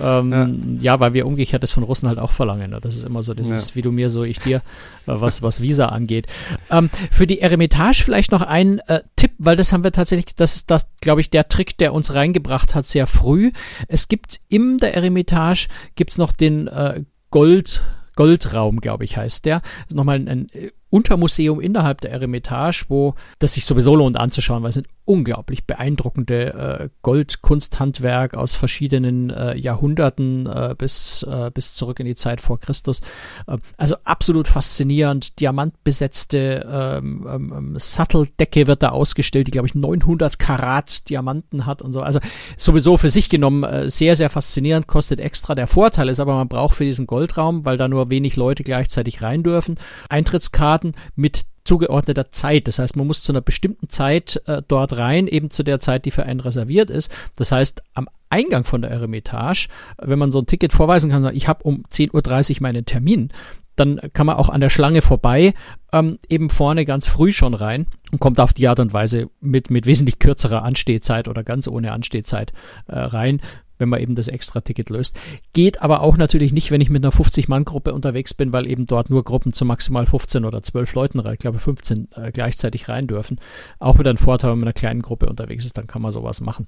Ähm, ja. ja. weil wir umgekehrt das von Russen halt auch verlangen. Ne? Das ist immer so, das ja. ist wie du mir, so ich dir, äh, was, was Visa angeht. Ähm, für die Eremitage vielleicht noch ein äh, Tipp, weil das haben wir tatsächlich, das ist das, glaube ich, der Trick, der uns reingebracht hat, sehr früh. Es gibt in der Eremitage, gibt's noch den äh, Gold, Goldraum, glaube ich, heißt der. Das ist nochmal ein, ein Untermuseum innerhalb der Eremitage, wo das sich sowieso lohnt anzuschauen, weil es sind unglaublich beeindruckende äh, Goldkunsthandwerk aus verschiedenen äh, Jahrhunderten äh, bis, äh, bis zurück in die Zeit vor Christus. Äh, also absolut faszinierend. Diamantbesetzte ähm, ähm, Satteldecke wird da ausgestellt, die glaube ich 900 Karat Diamanten hat und so. Also sowieso für sich genommen äh, sehr, sehr faszinierend, kostet extra. Der Vorteil ist aber, man braucht für diesen Goldraum, weil da nur wenig Leute gleichzeitig rein dürfen, Eintrittskarten Karten mit zugeordneter Zeit. Das heißt, man muss zu einer bestimmten Zeit äh, dort rein, eben zu der Zeit, die für einen reserviert ist. Das heißt, am Eingang von der Eremitage, wenn man so ein Ticket vorweisen kann, ich habe um 10.30 Uhr meinen Termin, dann kann man auch an der Schlange vorbei, ähm, eben vorne ganz früh schon rein und kommt auf die Art und Weise mit, mit wesentlich kürzerer Anstehzeit oder ganz ohne Anstehzeit äh, rein wenn man eben das Extra-Ticket löst. Geht aber auch natürlich nicht, wenn ich mit einer 50-Mann-Gruppe unterwegs bin, weil eben dort nur Gruppen zu maximal 15 oder 12 Leuten, ich glaube 15 äh, gleichzeitig rein dürfen. Auch mit einem Vorteil, wenn man in einer kleinen Gruppe unterwegs ist, dann kann man sowas machen.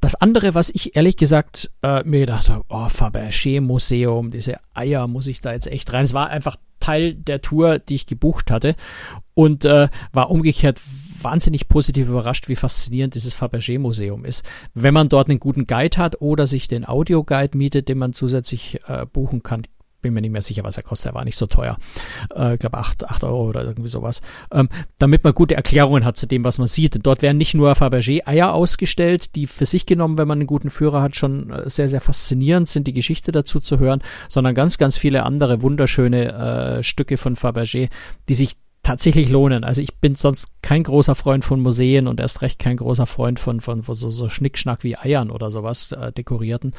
Das andere, was ich ehrlich gesagt äh, mir gedacht habe, oh, Fabergé-Museum, diese Eier, muss ich da jetzt echt rein? Es war einfach Teil der Tour, die ich gebucht hatte und äh, war umgekehrt wahnsinnig positiv überrascht, wie faszinierend dieses Fabergé-Museum ist. Wenn man dort einen guten Guide hat oder sich den Audioguide mietet, den man zusätzlich äh, buchen kann, bin mir nicht mehr sicher, was er kostet. Er war nicht so teuer. Äh, ich glaube, acht acht Euro oder irgendwie sowas. Ähm, damit man gute Erklärungen hat zu dem, was man sieht. Dort werden nicht nur Fabergé-Eier ausgestellt, die für sich genommen, wenn man einen guten Führer hat, schon äh, sehr, sehr faszinierend sind, die Geschichte dazu zu hören, sondern ganz, ganz viele andere wunderschöne äh, Stücke von Fabergé, die sich tatsächlich lohnen. Also ich bin sonst kein großer Freund von Museen und erst recht kein großer Freund von, von, von so, so Schnickschnack wie Eiern oder sowas äh, dekorierten.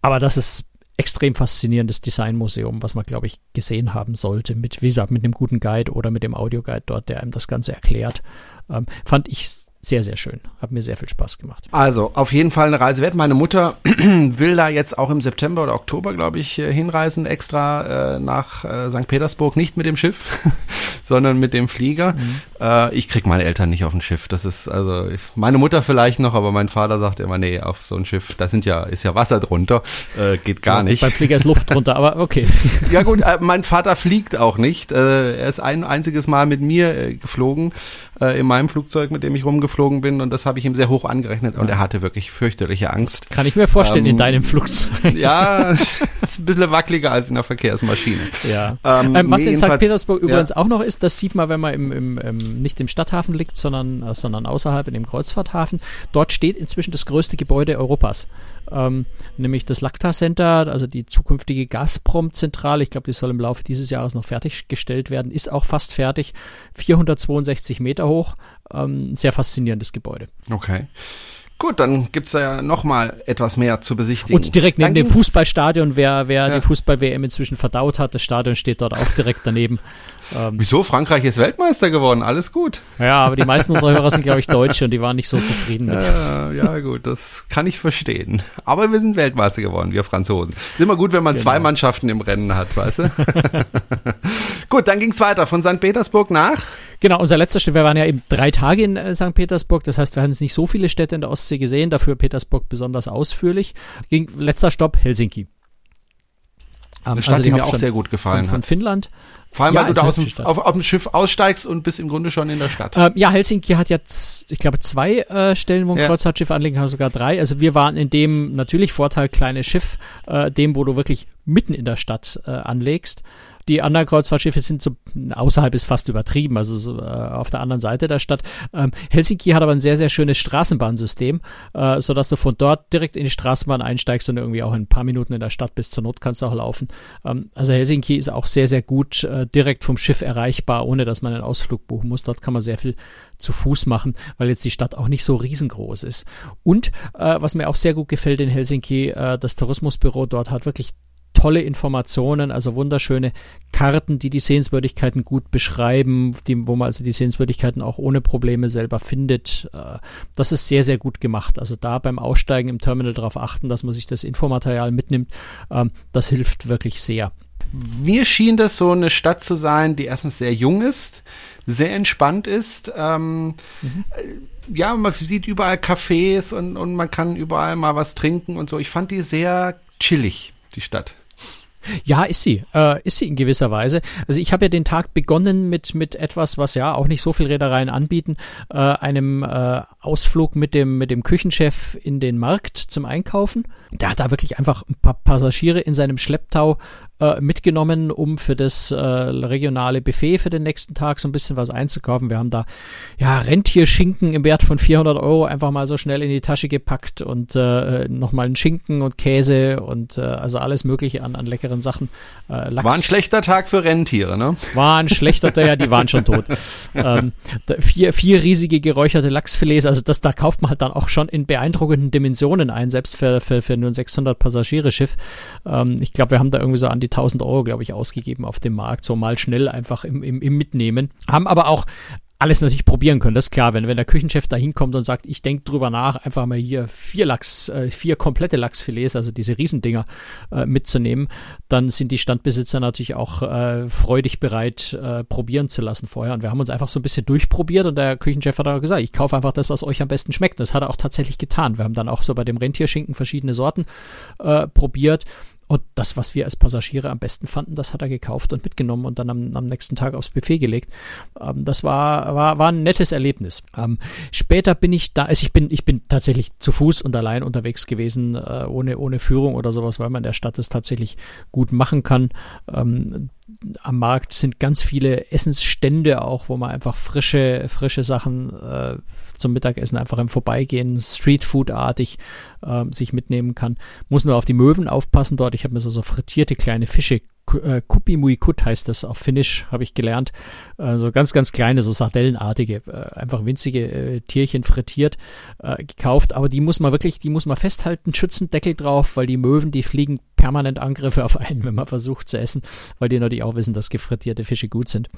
Aber das ist extrem faszinierendes Designmuseum, was man, glaube ich, gesehen haben sollte. Mit, wie gesagt, mit einem guten Guide oder mit dem Audioguide dort, der einem das Ganze erklärt. Ähm, fand ich sehr, sehr schön. Hat mir sehr viel Spaß gemacht. Also, auf jeden Fall eine Reise wert. Meine Mutter will da jetzt auch im September oder Oktober, glaube ich, äh, hinreisen, extra äh, nach äh, St. Petersburg, nicht mit dem Schiff, sondern mit dem Flieger. Mhm. Äh, ich krieg meine Eltern nicht auf ein Schiff. Das ist, also, ich, meine Mutter vielleicht noch, aber mein Vater sagt immer, nee, auf so ein Schiff, da sind ja, ist ja Wasser drunter, äh, geht gar ja, nicht. Beim Flieger ist Luft drunter, aber okay. ja gut, äh, mein Vater fliegt auch nicht. Äh, er ist ein einziges Mal mit mir äh, geflogen, äh, in meinem Flugzeug, mit dem ich rumgeflogen bin und das habe ich ihm sehr hoch angerechnet und er hatte wirklich fürchterliche Angst. Kann ich mir vorstellen, ähm, in deinem Flugzeug. ja, ist ein bisschen wackeliger als in der Verkehrsmaschine. Ja. Ähm, ähm, was nee, in St. Petersburg übrigens ja. auch noch ist, das sieht man, wenn man im, im, im, nicht im Stadthafen liegt, sondern, äh, sondern außerhalb in dem Kreuzfahrthafen. Dort steht inzwischen das größte Gebäude Europas ähm, nämlich das Lacta Center, also die zukünftige Gazprom-Zentrale. Ich glaube, die soll im Laufe dieses Jahres noch fertiggestellt werden, ist auch fast fertig. 462 Meter hoch, ähm, sehr faszinierendes Gebäude. Okay. Gut, dann gibt's da ja nochmal etwas mehr zu besichtigen. Und direkt neben dem Fußballstadion, wer, wer ja. die Fußball-WM inzwischen verdaut hat, das Stadion steht dort auch direkt daneben. Ähm, Wieso? Frankreich ist Weltmeister geworden, alles gut. Ja, aber die meisten unserer Hörer sind, glaube ich, Deutsche und die waren nicht so zufrieden mit. Ja, ja, gut, das kann ich verstehen. Aber wir sind Weltmeister geworden, wir Franzosen. Ist immer gut, wenn man genau. zwei Mannschaften im Rennen hat, weißt du? gut, dann ging's weiter von St. Petersburg nach. Genau, unser letzter Stück, wir waren ja eben drei Tage in äh, St. Petersburg, das heißt, wir haben jetzt nicht so viele Städte in der Ostsee gesehen, dafür Petersburg besonders ausführlich. Ging, letzter Stopp, Helsinki. Eine Stadt, also die, die mir auch sehr gut gefallen von, von Finnland. Vor allem, ja, weil du da aus dem, auf, auf, dem Schiff aussteigst und bist im Grunde schon in der Stadt. Äh, ja, Helsinki hat jetzt, ich glaube, zwei äh, Stellen, wo ein ja. Kreuzfahrtschiff anlegen kann, sogar drei. Also wir waren in dem natürlich Vorteil kleines Schiff, äh, dem, wo du wirklich mitten in der Stadt äh, anlegst. Die anderen Kreuzfahrtschiffe sind so außerhalb ist fast übertrieben, also so, äh, auf der anderen Seite der Stadt. Ähm, Helsinki hat aber ein sehr, sehr schönes Straßenbahnsystem, äh, sodass du von dort direkt in die Straßenbahn einsteigst und irgendwie auch in ein paar Minuten in der Stadt bist. Zur Not kannst du auch laufen. Ähm, also Helsinki ist auch sehr, sehr gut äh, direkt vom Schiff erreichbar, ohne dass man einen Ausflug buchen muss. Dort kann man sehr viel zu Fuß machen, weil jetzt die Stadt auch nicht so riesengroß ist. Und äh, was mir auch sehr gut gefällt in Helsinki, äh, das Tourismusbüro dort hat wirklich tolle Informationen, also wunderschöne Karten, die die Sehenswürdigkeiten gut beschreiben, die, wo man also die Sehenswürdigkeiten auch ohne Probleme selber findet. Äh, das ist sehr, sehr gut gemacht. Also da beim Aussteigen im Terminal darauf achten, dass man sich das Infomaterial mitnimmt, ähm, das hilft wirklich sehr. Mir schien das so eine Stadt zu sein, die erstens sehr jung ist, sehr entspannt ist. Ähm, mhm. Ja, man sieht überall Cafés und, und man kann überall mal was trinken und so. Ich fand die sehr chillig, die Stadt. Ja, ist sie. Äh, ist sie in gewisser Weise. Also ich habe ja den Tag begonnen mit, mit etwas, was ja auch nicht so viel Reedereien anbieten, äh, einem äh, Ausflug mit dem, mit dem Küchenchef in den Markt zum Einkaufen. Der hat da wirklich einfach ein paar Passagiere in seinem Schlepptau äh, mitgenommen, um für das äh, regionale Buffet für den nächsten Tag so ein bisschen was einzukaufen. Wir haben da ja Rentierschinken im Wert von 400 Euro einfach mal so schnell in die Tasche gepackt und äh, nochmal einen Schinken und Käse und äh, also alles mögliche an, an leckeren Sachen. Äh, Lachs. War ein schlechter Tag für Rentiere, ne? War ein schlechter, ja, die waren schon tot. ähm, vier, vier riesige geräucherte Lachsfilets, also das, da kauft man halt dann auch schon in beeindruckenden Dimensionen ein, selbst für, für, für nur ein 600 Passagiereschiff. Ähm, ich glaube, wir haben da irgendwie so an die 1000 Euro, glaube ich, ausgegeben auf dem Markt, so mal schnell einfach im, im, im Mitnehmen. Haben aber auch alles natürlich probieren können, das ist klar. Wenn, wenn der Küchenchef da hinkommt und sagt, ich denke drüber nach, einfach mal hier vier Lachs, äh, vier komplette Lachsfilets, also diese Riesendinger äh, mitzunehmen, dann sind die Standbesitzer natürlich auch äh, freudig bereit, probieren zu lassen vorher. Und wir haben uns einfach so ein bisschen durchprobiert und der Küchenchef hat auch gesagt, ich kaufe einfach das, was euch am besten schmeckt. Das hat er auch tatsächlich getan. Wir haben dann auch so bei dem Rentierschinken verschiedene Sorten äh, probiert und das, was wir als Passagiere am besten fanden, das hat er gekauft und mitgenommen und dann am, am nächsten Tag aufs Buffet gelegt. Ähm, das war, war, war ein nettes Erlebnis. Ähm, später bin ich da, also ich bin, ich bin tatsächlich zu Fuß und allein unterwegs gewesen, äh, ohne, ohne Führung oder sowas, weil man in der Stadt es tatsächlich gut machen kann. Ähm, am Markt sind ganz viele Essensstände auch, wo man einfach frische, frische Sachen äh, zum Mittagessen einfach im Vorbeigehen, Streetfood-artig äh, sich mitnehmen kann. Muss nur auf die Möwen aufpassen dort. Ich habe mir so, so frittierte kleine Fische Kupimuikut heißt das auf Finnisch, habe ich gelernt. Äh, so ganz, ganz kleine, so sardellenartige, äh, einfach winzige äh, Tierchen frittiert, äh, gekauft. Aber die muss man wirklich, die muss man festhalten, Schützendeckel drauf, weil die Möwen, die fliegen permanent Angriffe auf einen, wenn man versucht zu essen, weil die natürlich auch wissen, dass gefrittierte Fische gut sind.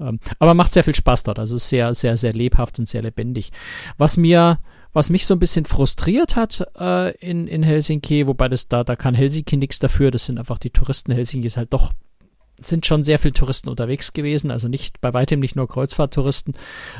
Ähm, aber macht sehr viel Spaß dort. Also sehr, sehr, sehr lebhaft und sehr lebendig. Was mir was mich so ein bisschen frustriert hat äh, in, in Helsinki, wobei das da, da kann Helsinki nichts dafür, das sind einfach die Touristen. Helsinki ist halt doch, sind schon sehr viele Touristen unterwegs gewesen, also nicht, bei weitem nicht nur Kreuzfahrttouristen.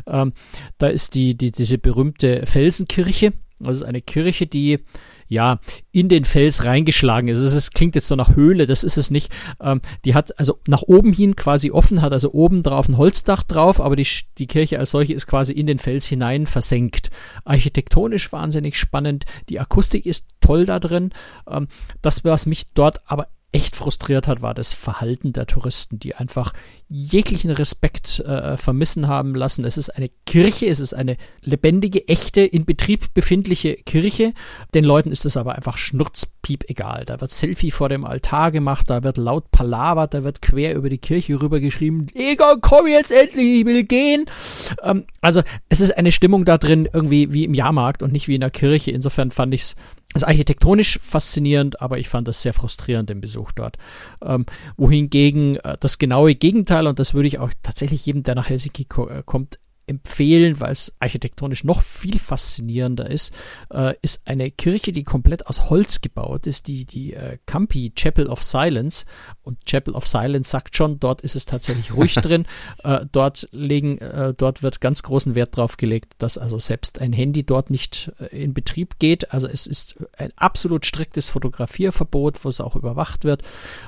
Ähm, da ist die, die, diese berühmte Felsenkirche, also eine Kirche, die ja, in den Fels reingeschlagen ist. Es klingt jetzt so nach Höhle, das ist es nicht. Ähm, die hat also nach oben hin quasi offen, hat also oben drauf ein Holzdach drauf, aber die, die Kirche als solche ist quasi in den Fels hinein versenkt. Architektonisch wahnsinnig spannend, die Akustik ist toll da drin. Ähm, das, was mich dort aber echt frustriert hat, war das Verhalten der Touristen, die einfach jeglichen Respekt äh, vermissen haben lassen. Es ist eine Kirche, es ist eine lebendige, echte, in Betrieb befindliche Kirche. Den Leuten ist es aber einfach schnurzpiep egal. Da wird Selfie vor dem Altar gemacht, da wird laut palavert, da wird quer über die Kirche rüber geschrieben, Egon, komm jetzt endlich, ich will gehen. Ähm, also es ist eine Stimmung da drin, irgendwie wie im Jahrmarkt und nicht wie in der Kirche. Insofern fand ich es ist architektonisch faszinierend, aber ich fand das sehr frustrierend im Besuch dort. Ähm, wohingegen äh, das genaue Gegenteil, und das würde ich auch tatsächlich jedem, der nach Helsinki ko äh, kommt, empfehlen, weil es architektonisch noch viel faszinierender ist, äh, ist eine Kirche, die komplett aus Holz gebaut ist, die, die äh, Campi Chapel of Silence. Und Chapel of Silence sagt schon, dort ist es tatsächlich ruhig drin. Äh, dort legen, äh, dort wird ganz großen Wert drauf gelegt, dass also selbst ein Handy dort nicht äh, in Betrieb geht. Also es ist ein absolut striktes Fotografierverbot, wo es auch überwacht wird.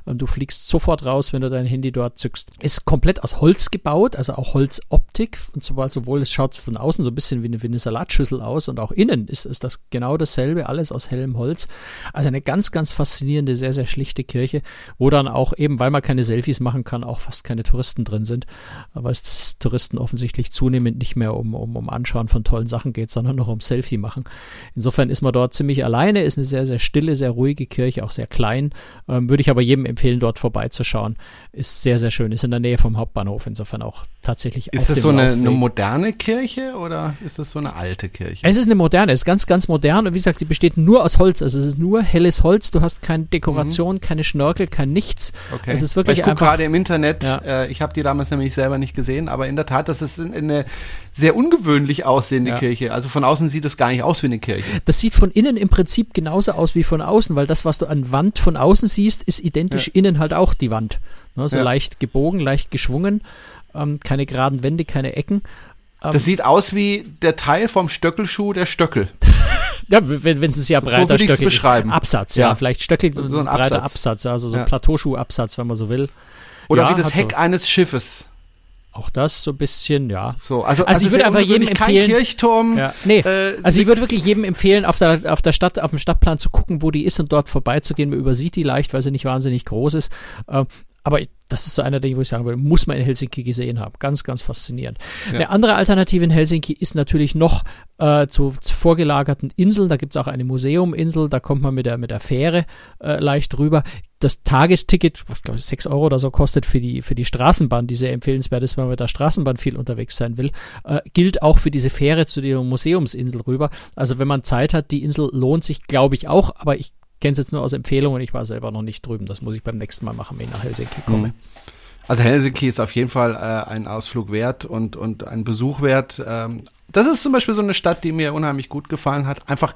du fliegst sofort raus, wenn du dein Handy dort zückst. Ist komplett aus Holz gebaut, also auch Holzoptik und so weiter Fall sowohl, es schaut von außen so ein bisschen wie eine, wie eine Salatschüssel aus und auch innen ist, ist das genau dasselbe, alles aus hellem Holz. Also eine ganz, ganz faszinierende, sehr, sehr schlichte Kirche, wo dann auch eben, weil man keine Selfies machen kann, auch fast keine Touristen drin sind, weil es Touristen offensichtlich zunehmend nicht mehr um, um, um Anschauen von tollen Sachen geht, sondern noch um Selfie machen. Insofern ist man dort ziemlich alleine, ist eine sehr, sehr stille, sehr ruhige Kirche, auch sehr klein. Ähm, würde ich aber jedem empfehlen, dort vorbeizuschauen. Ist sehr, sehr schön, ist in der Nähe vom Hauptbahnhof, insofern auch tatsächlich. Ist das so eine, eine moderne Kirche oder ist das so eine alte Kirche? Es ist eine moderne, es ist ganz, ganz modern und wie gesagt, die besteht nur aus Holz. Also es ist nur helles Holz, du hast keine Dekoration, mhm. keine Schnörkel, kein nichts. Okay. Es ist wirklich ich gucke gerade im Internet, ja. äh, ich habe die damals nämlich selber nicht gesehen, aber in der Tat, das ist eine sehr ungewöhnlich aussehende ja. Kirche. Also von außen sieht es gar nicht aus wie eine Kirche. Das sieht von innen im Prinzip genauso aus wie von außen, weil das, was du an Wand von außen siehst, ist identisch ja. innen halt auch die Wand. Ne, so leicht gebogen, leicht geschwungen ähm, keine geraden Wände, keine Ecken. Ähm, das sieht aus wie der Teil vom Stöckelschuh der Stöckel. Ja, wenn, es ist ja breiter so Stöckel beschreiben. Absatz, ja, ja. vielleicht Stöckel, so ein breiter Absatz. Absatz, also so ein ja. Plateauschuhabsatz, wenn man so will. Oder ja, wie das Heck so. eines Schiffes. Auch das so ein bisschen, ja. So, also, also, also ich würde einfach jedem empfehlen. Kein Kirchturm. Ja. Nee, äh, also ich würde wirklich jedem empfehlen, auf der, auf der Stadt, auf dem Stadtplan zu gucken, wo die ist und dort vorbeizugehen. Man übersieht die leicht, weil sie nicht wahnsinnig groß ist. Äh, aber das ist so einer der, wo ich sagen würde, muss man in Helsinki gesehen haben. Ganz, ganz faszinierend. Ja. Eine andere Alternative in Helsinki ist natürlich noch äh, zu, zu vorgelagerten Inseln. Da gibt es auch eine Museuminsel, da kommt man mit der, mit der Fähre äh, leicht rüber. Das Tagesticket, was glaube ich 6 Euro oder so kostet für die, für die Straßenbahn, die sehr empfehlenswert ist, wenn man mit der Straßenbahn viel unterwegs sein will, äh, gilt auch für diese Fähre zu der Museumsinsel rüber. Also wenn man Zeit hat, die Insel lohnt sich, glaube ich, auch, aber ich kenne es jetzt nur aus Empfehlungen, ich war selber noch nicht drüben. Das muss ich beim nächsten Mal machen, wenn ich nach Helsinki komme. Mhm. Also Helsinki ist auf jeden Fall äh, ein Ausflug wert und, und ein Besuch wert. Ähm, das ist zum Beispiel so eine Stadt, die mir unheimlich gut gefallen hat. Einfach,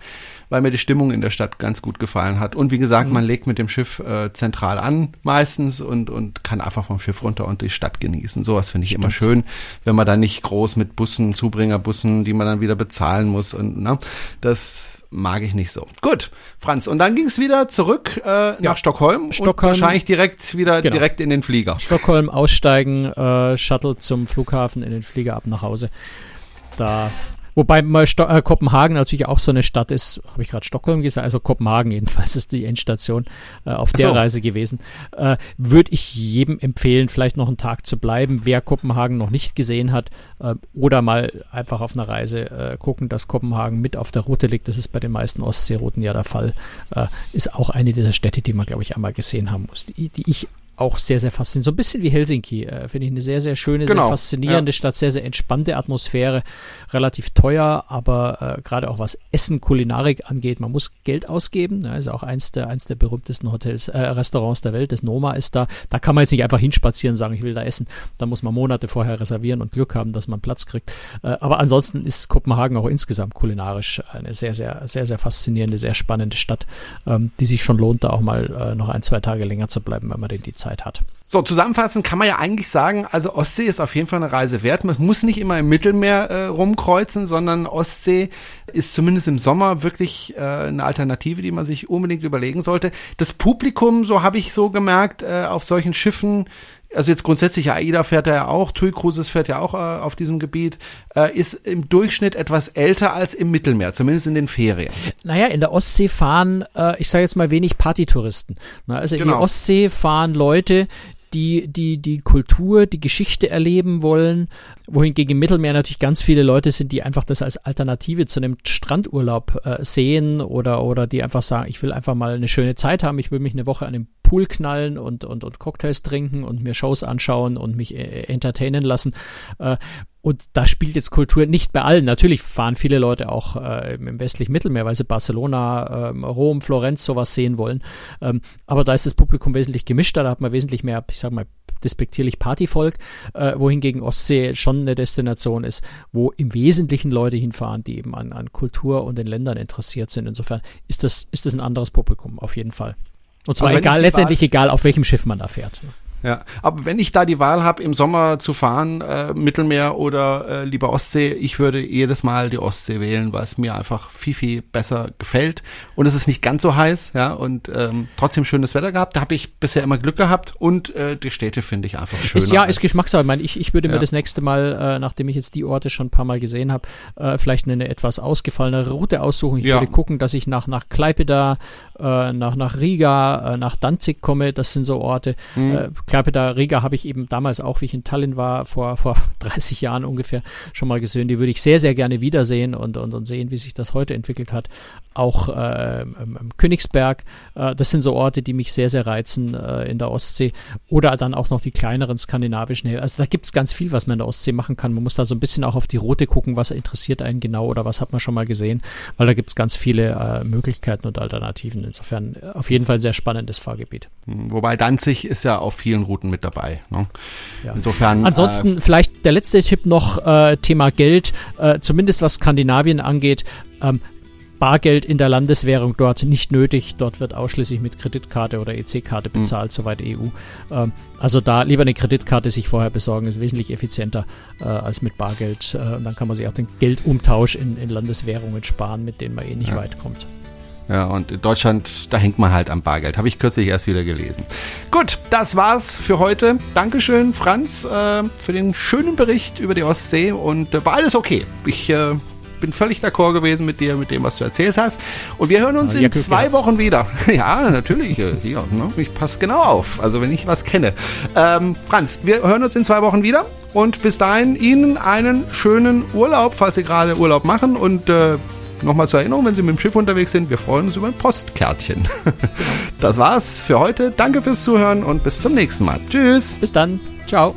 weil mir die Stimmung in der Stadt ganz gut gefallen hat. Und wie gesagt, mhm. man legt mit dem Schiff äh, zentral an meistens und, und kann einfach vom Schiff runter und die Stadt genießen. Sowas finde ich Stimmt. immer schön, wenn man da nicht groß mit Bussen, Zubringerbussen, die man dann wieder bezahlen muss. Und na, ne, das mag ich nicht so. Gut, Franz. Und dann ging es wieder zurück äh, nach Stockholm. Stockholm. Und wahrscheinlich direkt wieder genau. direkt in den Flieger. Stockholm aussteigen, äh, Shuttle zum Flughafen, in den Flieger ab nach Hause da. Wobei mal Sto äh, Kopenhagen natürlich auch so eine Stadt ist, habe ich gerade Stockholm gesagt, also Kopenhagen jedenfalls ist die Endstation äh, auf der so. Reise gewesen. Äh, Würde ich jedem empfehlen, vielleicht noch einen Tag zu bleiben, wer Kopenhagen noch nicht gesehen hat, äh, oder mal einfach auf einer Reise äh, gucken, dass Kopenhagen mit auf der Route liegt. Das ist bei den meisten Ostseerouten ja der Fall. Äh, ist auch eine dieser Städte, die man, glaube ich, einmal gesehen haben muss, die, die ich auch sehr, sehr faszinierend. So ein bisschen wie Helsinki, äh, finde ich eine sehr, sehr schöne, genau, sehr faszinierende ja. Stadt, sehr, sehr entspannte Atmosphäre, relativ teuer, aber äh, gerade auch was Essen, Kulinarik angeht, man muss Geld ausgeben. Ne? Also auch eins der, eins der berühmtesten Hotels, äh, Restaurants der Welt, das Noma ist da. Da kann man jetzt nicht einfach hinspazieren und sagen, ich will da essen. Da muss man Monate vorher reservieren und Glück haben, dass man Platz kriegt. Äh, aber ansonsten ist Kopenhagen auch insgesamt kulinarisch eine sehr, sehr, sehr, sehr faszinierende, sehr spannende Stadt, ähm, die sich schon lohnt, da auch mal äh, noch ein, zwei Tage länger zu bleiben, wenn man denn die Zeit hat. So, zusammenfassend kann man ja eigentlich sagen, also Ostsee ist auf jeden Fall eine Reise wert. Man muss nicht immer im Mittelmeer äh, rumkreuzen, sondern Ostsee ist zumindest im Sommer wirklich äh, eine Alternative, die man sich unbedingt überlegen sollte. Das Publikum, so habe ich so gemerkt, äh, auf solchen Schiffen also jetzt grundsätzlich AIDA fährt er ja auch, TUI Cruises fährt ja auch äh, auf diesem Gebiet, äh, ist im Durchschnitt etwas älter als im Mittelmeer, zumindest in den Ferien. Naja, in der Ostsee fahren, äh, ich sage jetzt mal wenig Partytouristen. Na, also genau. in der. Ostsee fahren Leute, die, die die Kultur, die Geschichte erleben wollen, wohingegen im Mittelmeer natürlich ganz viele Leute sind, die einfach das als Alternative zu einem Strandurlaub äh, sehen oder, oder die einfach sagen, ich will einfach mal eine schöne Zeit haben, ich will mich eine Woche an den Pool knallen und, und, und Cocktails trinken und mir Shows anschauen und mich äh, entertainen lassen. Äh, und da spielt jetzt Kultur nicht bei allen. Natürlich fahren viele Leute auch äh, im westlichen Mittelmeer, weil sie Barcelona, ähm, Rom, Florenz sowas sehen wollen. Ähm, aber da ist das Publikum wesentlich gemischter, da hat man wesentlich mehr, ich sag mal, despektierlich Partyvolk, äh, wohingegen Ostsee schon eine Destination ist, wo im Wesentlichen Leute hinfahren, die eben an, an Kultur und den Ländern interessiert sind. Insofern ist das, ist das ein anderes Publikum, auf jeden Fall. Und zwar also egal, letztendlich egal, auf welchem Schiff man da fährt. Ja, aber wenn ich da die Wahl habe, im Sommer zu fahren, äh, Mittelmeer oder äh, lieber Ostsee, ich würde jedes Mal die Ostsee wählen, weil es mir einfach viel, viel besser gefällt. Und es ist nicht ganz so heiß, ja, und ähm, trotzdem schönes Wetter gehabt. Da habe ich bisher immer Glück gehabt und äh, die Städte finde ich einfach schön. ja, ist Geschmackssache. Ich, meine, ich, ich würde mir ja. das nächste Mal, äh, nachdem ich jetzt die Orte schon ein paar Mal gesehen habe, äh, vielleicht eine, etwas ausgefallenere Route aussuchen. Ich ja. würde gucken, dass ich nach, nach Klaipeda, äh, nach, nach Riga, äh, nach Danzig komme. Das sind so Orte. Mhm. Klaipeda, Riga habe ich eben damals auch, wie ich in Tallinn war, vor, vor 30 Jahren ungefähr schon mal gesehen. Die würde ich sehr, sehr gerne wiedersehen und, und, und sehen, wie sich das heute entwickelt hat. Auch äh, im Königsberg, äh, das sind so Orte, die mich sehr, sehr reizen äh, in der Ostsee. Oder dann auch noch die kleineren skandinavischen. Also da gibt es ganz viel, was man in der Ostsee machen kann. Man muss da so ein bisschen auch auf die Route gucken, was interessiert einen genau oder was hat man schon mal gesehen, weil da gibt es ganz viele äh, Möglichkeiten und Alternativen. Insofern äh, auf jeden Fall ein sehr spannendes Fahrgebiet. Wobei Danzig ist ja auf vielen Routen mit dabei. Ne? Ja. Insofern. Ansonsten äh, vielleicht der letzte Tipp noch Thema Geld, zumindest was Skandinavien angeht. Ähm, Bargeld in der Landeswährung dort nicht nötig. Dort wird ausschließlich mit Kreditkarte oder EC-Karte hm. bezahlt, mhm. soweit EU. Ähm, also da lieber eine Kreditkarte sich vorher besorgen, ist wesentlich effizienter äh, als mit Bargeld. Äh, und dann kann man sich auch den Geldumtausch in, in Landeswährungen sparen, mit denen man eh nicht ja. weit kommt. Ja, und in Deutschland, da hängt man halt am Bargeld. Habe ich kürzlich erst wieder gelesen. Gut, das war's für heute. Dankeschön, Franz, äh, für den schönen Bericht über die Ostsee und äh, war alles okay. Ich äh, bin völlig d'accord gewesen mit dir, mit dem, was du erzählt hast. Und wir hören uns ja, in zwei gehabt. Wochen wieder. ja, natürlich. Äh, hier, ne? Ich passe genau auf. Also wenn ich was kenne. Ähm, Franz, wir hören uns in zwei Wochen wieder. Und bis dahin Ihnen einen schönen Urlaub, falls Sie gerade Urlaub machen. Und äh, Nochmal zur Erinnerung, wenn Sie mit dem Schiff unterwegs sind, wir freuen uns über ein Postkärtchen. Das war's für heute. Danke fürs Zuhören und bis zum nächsten Mal. Tschüss. Bis dann. Ciao.